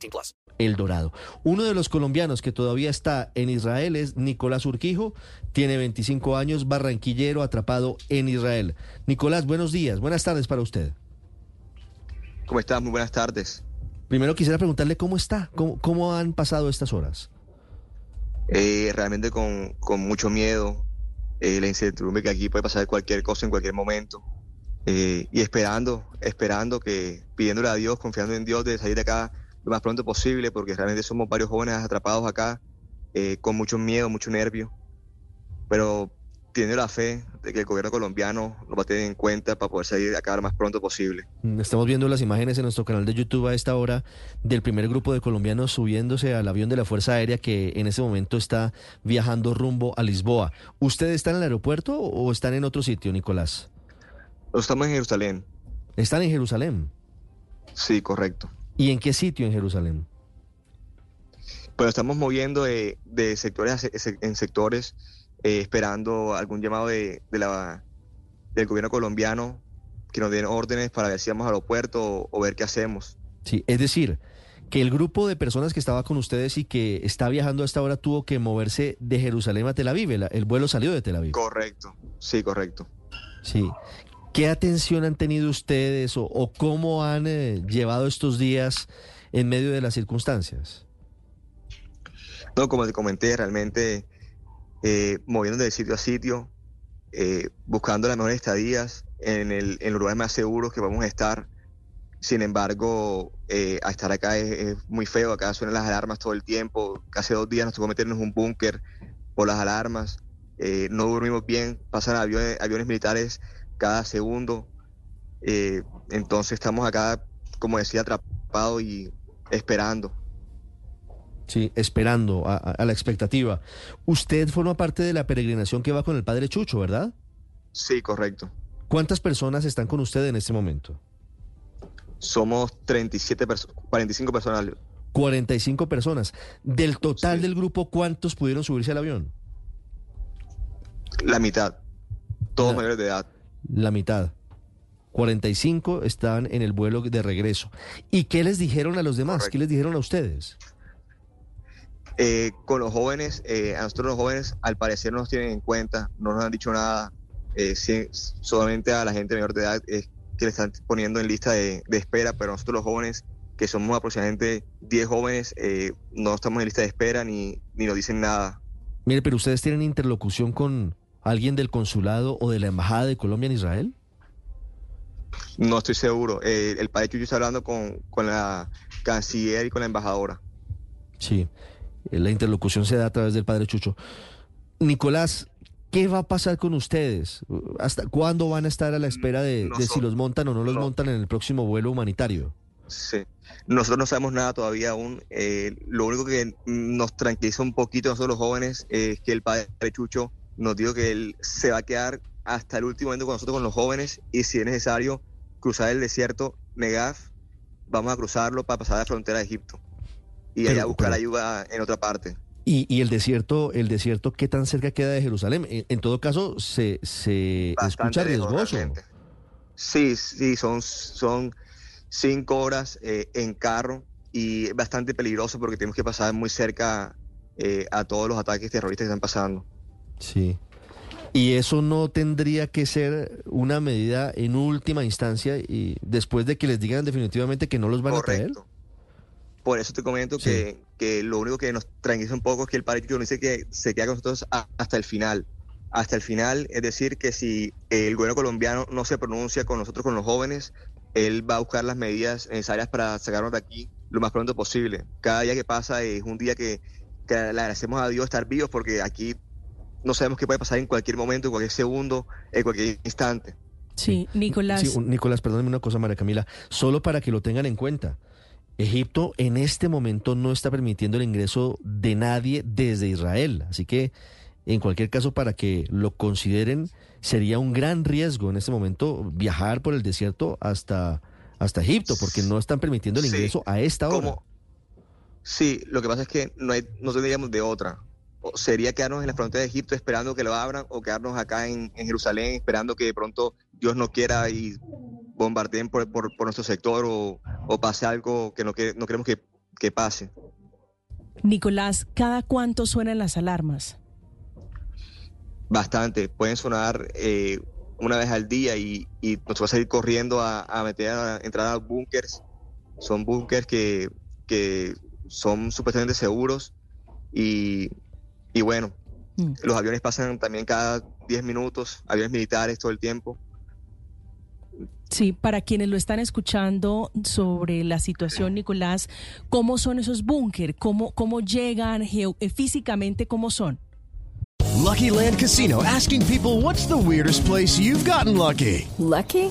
18 plus. El Dorado. Uno de los colombianos que todavía está en Israel es Nicolás Urquijo, tiene 25 años, barranquillero, atrapado en Israel. Nicolás, buenos días, buenas tardes para usted. ¿Cómo estás? Muy buenas tardes. Primero quisiera preguntarle cómo está, cómo, cómo han pasado estas horas. Eh, realmente con, con mucho miedo, eh, la incertidumbre que aquí puede pasar cualquier cosa en cualquier momento. Eh, y esperando, esperando que, pidiéndole a Dios, confiando en Dios de salir de acá lo más pronto posible, porque realmente somos varios jóvenes atrapados acá, eh, con mucho miedo, mucho nervio, pero tiene la fe de que el gobierno colombiano lo va a tener en cuenta para poder salir de acá lo más pronto posible. Mm, Estamos viendo las imágenes en nuestro canal de YouTube a esta hora del primer grupo de colombianos subiéndose al avión de la Fuerza Aérea que en ese momento está viajando rumbo a Lisboa. ¿Usted está en el aeropuerto o están en otro sitio, Nicolás? Estamos en Jerusalén. Están en Jerusalén. Sí, correcto. ¿Y en qué sitio en Jerusalén? Pero estamos moviendo de, de sectores en sectores, eh, esperando algún llamado de, de la, del gobierno colombiano que nos den órdenes para ver si vamos al aeropuerto o, o ver qué hacemos. Sí, es decir, que el grupo de personas que estaba con ustedes y que está viajando a esta hora tuvo que moverse de Jerusalén a Tel Aviv. El, el vuelo salió de Tel Aviv. Correcto. Sí, correcto. Sí. ¿Qué atención han tenido ustedes o, cómo han eh, llevado estos días en medio de las circunstancias? No, como te comenté, realmente eh, moviéndonos de sitio a sitio, eh, buscando las mejores estadías en, el, en los lugares más seguros que vamos a estar. Sin embargo, eh, a estar acá es, muy feo, acá suenan las alarmas todo el tiempo. Hace dos días nos tocó meternos en un búnker por las alarmas. Eh, no dormimos bien, pasan aviones, aviones militares cada segundo. Eh, entonces estamos acá, como decía, atrapados y esperando. Sí, esperando a, la expectativa. Usted forma parte de la peregrinación que va con el padre Chucho, ¿verdad? Sí, correcto. ¿Cuántas personas están con usted en este momento? Somos 37 perso- 45 personas. 45 personas. Del total Sí. del grupo, ¿cuántos pudieron subirse al avión? La mitad. Todos mayores de edad. La mitad. 45 están en el vuelo de regreso. ¿Y qué les dijeron a los demás? Correcto. ¿Qué les dijeron a ustedes? Eh, con los jóvenes, eh, a nosotros los jóvenes al parecer no nos tienen en cuenta, no nos han dicho nada. Eh, solamente a la gente mayor de edad es que le están poniendo en lista de, de espera, pero nosotros los jóvenes, que somos aproximadamente 10 jóvenes, eh, no estamos en lista de espera ni, ni nos dicen nada. Mire, pero ustedes tienen interlocución con alguien del consulado o de la embajada de Colombia en Israel? No estoy seguro. Eh, el padre Chucho está hablando con, con la canciller y con la embajadora. Sí, eh, la interlocución se da a través del padre Chucho. Nicolás, ¿qué va a pasar con ustedes? ¿Hasta cuándo van a estar a la espera de, de si los montan o no los no. montan en el próximo vuelo humanitario? Sí. Nosotros no sabemos nada todavía aún. Eh, lo único que nos tranquiliza un poquito a nosotros los jóvenes es que el padre Chucho nos dijo que él se va a quedar hasta el último momento con nosotros, con los jóvenes, y si es necesario cruzar el desierto Negev, vamos a cruzarlo para pasar a la frontera de Egipto y allá buscar pero- ayuda en otra parte. Y, y el desierto, el desierto, ¿qué tan cerca queda de Jerusalén? En, en todo caso, se, se Bastante escucha riesgoso. Sí, sí, son, son cinco horas eh, en carro y es bastante peligroso porque tenemos que pasar muy cerca eh, a todos los ataques terroristas que están pasando. Sí. Y eso no tendría que ser una medida en última instancia y después de que les digan definitivamente que no los van a traer. Por eso te comento Sí. que, que lo único que nos tranquiliza un poco es que el nos dice que se queda con nosotros a- hasta el final. Hasta el final, es decir, que si el gobierno colombiano no se pronuncia con nosotros, con los jóvenes, él va a buscar las medidas necesarias para sacarnos de aquí lo más pronto posible. Cada día que pasa es un día que, que le agradecemos a Dios estar vivos porque aquí no sabemos qué puede pasar en cualquier momento, en cualquier segundo, en cualquier instante. Sí, Nicolás. Sí, un- Nicolás, perdóneme una cosa, María Camila, solo para que lo tengan en cuenta. Egipto en este momento no está permitiendo el ingreso de nadie desde Israel. Así que, en cualquier caso, para que lo consideren, sería un gran riesgo en este momento viajar por el desierto hasta, hasta Egipto, porque no están permitiendo el Sí. ingreso a esta hora. Sí, lo que pasa es que no, hay, no tendríamos de otra. Sería quedarnos en la frontera de Egipto esperando que lo abran o quedarnos acá en, en Jerusalén esperando que de pronto Dios no quiera y bombardeen por, por, por nuestro sector o, o pase algo que no, que, no queremos que, que pase. Nicolás, ¿cada cuánto suenan las alarmas? Bastante. Pueden sonar eh, una vez al día y, y nos va a salir corriendo a, a meter a entrar a búnkers. Son búnkers que, que son supuestamente seguros y, y bueno, Mm. los aviones pasan también cada 10 minutos, aviones militares todo el tiempo. Sí, para quienes lo están escuchando sobre la situación, Nicolás, ¿cómo son esos búnker? ¿Cómo, ¿Cómo llegan eh, físicamente? ¿Cómo son? Lucky Land Casino asking people what's the weirdest place you've gotten lucky? Lucky?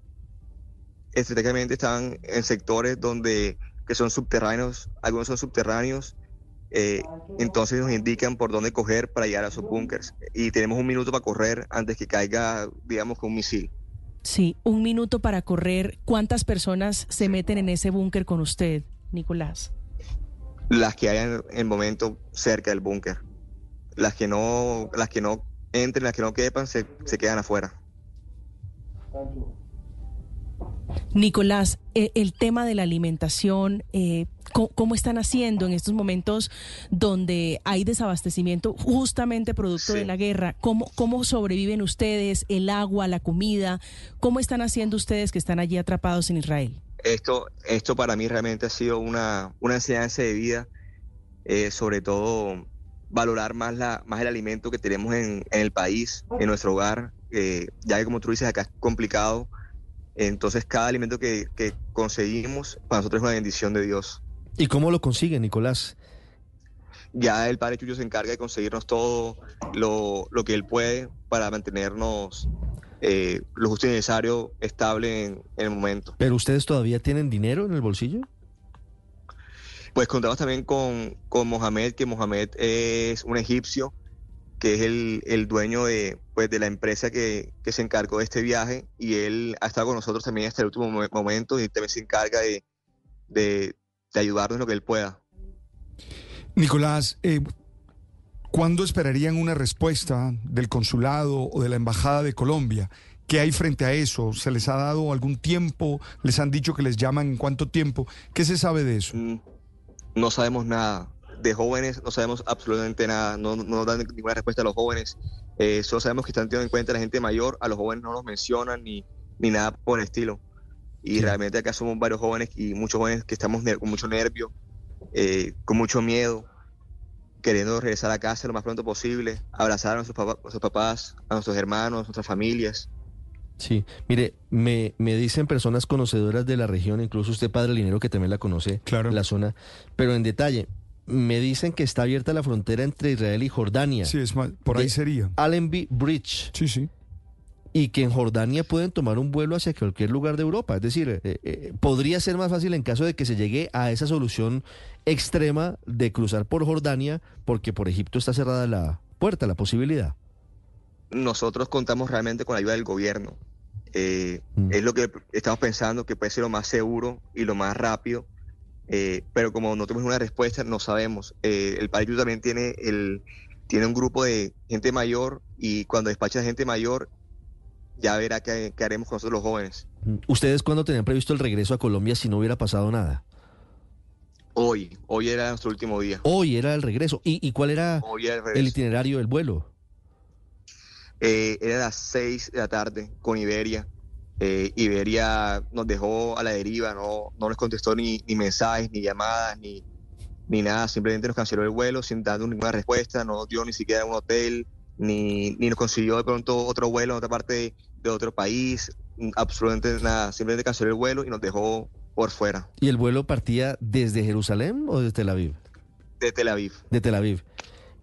estratégicamente están en sectores donde que son subterráneos, algunos son subterráneos, eh, entonces nos indican por dónde coger para llegar a esos búnkers y tenemos un minuto para correr antes que caiga, digamos, con un misil. Sí, un minuto para correr. ¿Cuántas personas se meten en ese búnker con usted, Nicolás? Las que hayan en el momento cerca del búnker, las que no, las que no entren, las que no quepan, se, se quedan afuera. Nicolás, eh, el tema de la alimentación, eh, ¿cómo, cómo están haciendo en estos momentos donde hay desabastecimiento justamente producto Sí. de la guerra? ¿Cómo, ¿Cómo sobreviven ustedes? ¿El agua, la comida? ¿Cómo están haciendo ustedes que están allí atrapados en Israel? Esto, esto para mí realmente ha sido una, una enseñanza de vida, eh, sobre todo valorar más, la, más el alimento que tenemos en, en el país, en nuestro hogar, ya que como tú dices, acá es complicado, entonces cada alimento que, que conseguimos para nosotros es una bendición de Dios. ¿Y cómo lo consiguen, Nicolás? Ya el Padre Chucho se encarga de conseguirnos todo lo, lo que Él puede para mantenernos eh, lo justo y necesario estable en, en el momento. ¿Pero ustedes todavía tienen dinero en el bolsillo? Pues contamos también con, con Mohamed, que Mohamed es un egipcio, que es el, el dueño de, pues, de la empresa que, que se encargó de este viaje y él ha estado con nosotros también hasta el último mo- momento y también se encarga de, de, de ayudarnos en lo que él pueda. Nicolás, eh, ¿cuándo esperarían una respuesta del consulado o de la embajada de Colombia? ¿Qué hay frente a eso? ¿Se les ha dado algún tiempo? ¿Les han dicho que les llaman en cuánto tiempo? ¿Qué se sabe de eso? Mm, No sabemos nada. De jóvenes no sabemos absolutamente nada. No, no nos dan ninguna respuesta a los jóvenes. Eh, solo sabemos que están teniendo en cuenta a la gente mayor. A los jóvenes no los mencionan ni, ni nada por el estilo. Y Sí. realmente acá somos varios jóvenes y muchos jóvenes que estamos con mucho nervio, eh, con mucho miedo, queriendo regresar a casa lo más pronto posible, abrazar a nuestros, papá- nuestros papás, a nuestros hermanos, a nuestras familias. Sí, mire, me, me dicen personas conocedoras de la región, incluso usted, Padre Linero, que también la conoce, Claro. la zona, pero en detalle, me dicen que está abierta la frontera entre Israel y Jordania, Sí, es más, por ahí sería. Allenby Bridge, Sí, sí. y que en Jordania pueden tomar un vuelo hacia cualquier lugar de Europa. Es decir, eh, eh, podría ser más fácil en caso de que se llegue a esa solución extrema de cruzar por Jordania, porque por Egipto está cerrada la puerta, la posibilidad. nosotros contamos realmente con la ayuda del gobierno. Eh, Mm. Es lo que estamos pensando que puede ser lo más seguro y lo más rápido, eh, pero como no tenemos una respuesta, no sabemos. Eh, el país también tiene, el, tiene un grupo de gente mayor y cuando despacha a gente mayor, ya verá qué, qué haremos con nosotros los jóvenes. Mm, ¿Ustedes cuándo tenían previsto el regreso a Colombia si no hubiera pasado nada? Hoy, hoy era nuestro último día. Hoy era el regreso. ¿Y, y cuál era el itinerario del vuelo? Eh, era las 6 de la tarde con Iberia. Eh, Iberia nos dejó a la deriva, no, no les contestó ni, ni mensajes, ni llamadas, ni, ni nada, simplemente nos canceló el vuelo sin dar ninguna respuesta, no nos dio ni siquiera un hotel, ni, ni nos consiguió de pronto otro vuelo en otra parte de, otro país, absolutamente nada, simplemente canceló el vuelo y nos dejó por fuera. ¿Y el vuelo partía desde Jerusalén o desde Tel Aviv? De Tel Aviv. De Tel Aviv.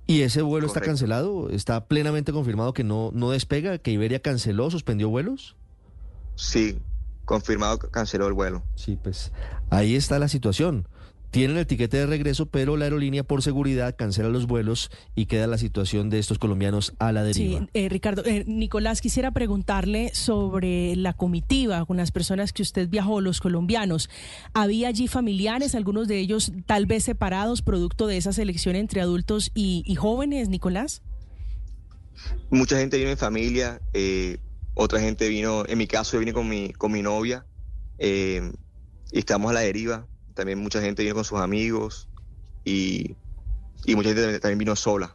¿Y ese vuelo está cancelado? ¿Está plenamente confirmado que no, no despega? ¿Que Iberia canceló, suspendió vuelos? Sí, confirmado que canceló el vuelo. Sí, pues ahí está la situación. Tienen el tiquete de regreso, pero la aerolínea por seguridad cancela los vuelos y queda la situación de estos colombianos a la deriva. Sí, eh, Ricardo, eh, Nicolás, quisiera preguntarle sobre la comitiva con las personas que usted viajó, los colombianos. ¿Había allí familiares, algunos de ellos tal vez separados, producto de esa selección entre adultos y, y jóvenes, Nicolás? Mucha gente vino en familia, eh, otra gente vino, en mi caso yo vine con mi, con mi novia eh, y estamos a la deriva. También mucha gente vino con sus amigos y, y mucha gente también- vino sola.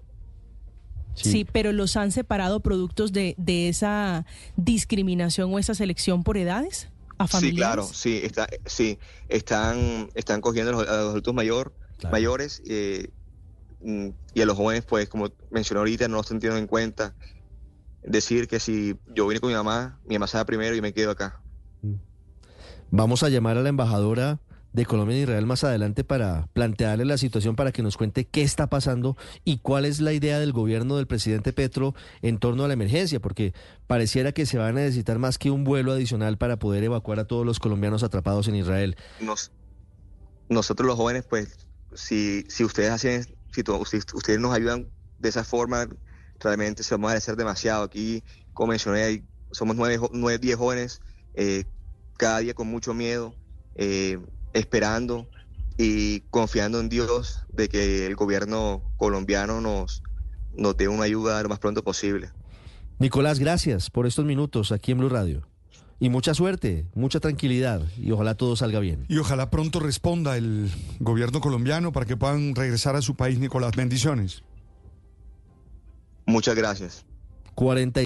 Sí. pero los han separado productos de, de esa discriminación o esa selección por edades a Sí, familiares. claro, sí, está, sí, están, están cogiendo a los, a los adultos mayor, Claro. mayores eh, y a los jóvenes, pues como mencioné ahorita, no los están teniendo en cuenta. Decir que si yo vine con mi mamá, mi mamá se va primero y me quedo acá. Vamos a llamar a la embajadora de Colombia en Israel más adelante para plantearle la situación para que nos cuente qué está pasando y cuál es la idea del gobierno del presidente Petro en torno a la emergencia, porque pareciera que se va a necesitar más que un vuelo adicional para poder evacuar a todos los colombianos atrapados en Israel. Nos, nosotros los jóvenes, pues, si, si ustedes hacen, si ustedes nos ayudan de esa forma, realmente se vamos a agradecer demasiado. Aquí, como mencioné, hay- somos nueve, nueve, diez jóvenes, eh, cada día con mucho miedo, eh, esperando y confiando en Dios de que el gobierno colombiano nos, nos dé una ayuda lo más pronto posible. Nicolás, gracias por estos minutos aquí en Blue Radio. Y mucha suerte, mucha tranquilidad y ojalá todo salga bien. Y ojalá pronto responda el gobierno colombiano para que puedan regresar a su país, Nicolás. Bendiciones. Muchas gracias. 40 y-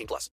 18 plus.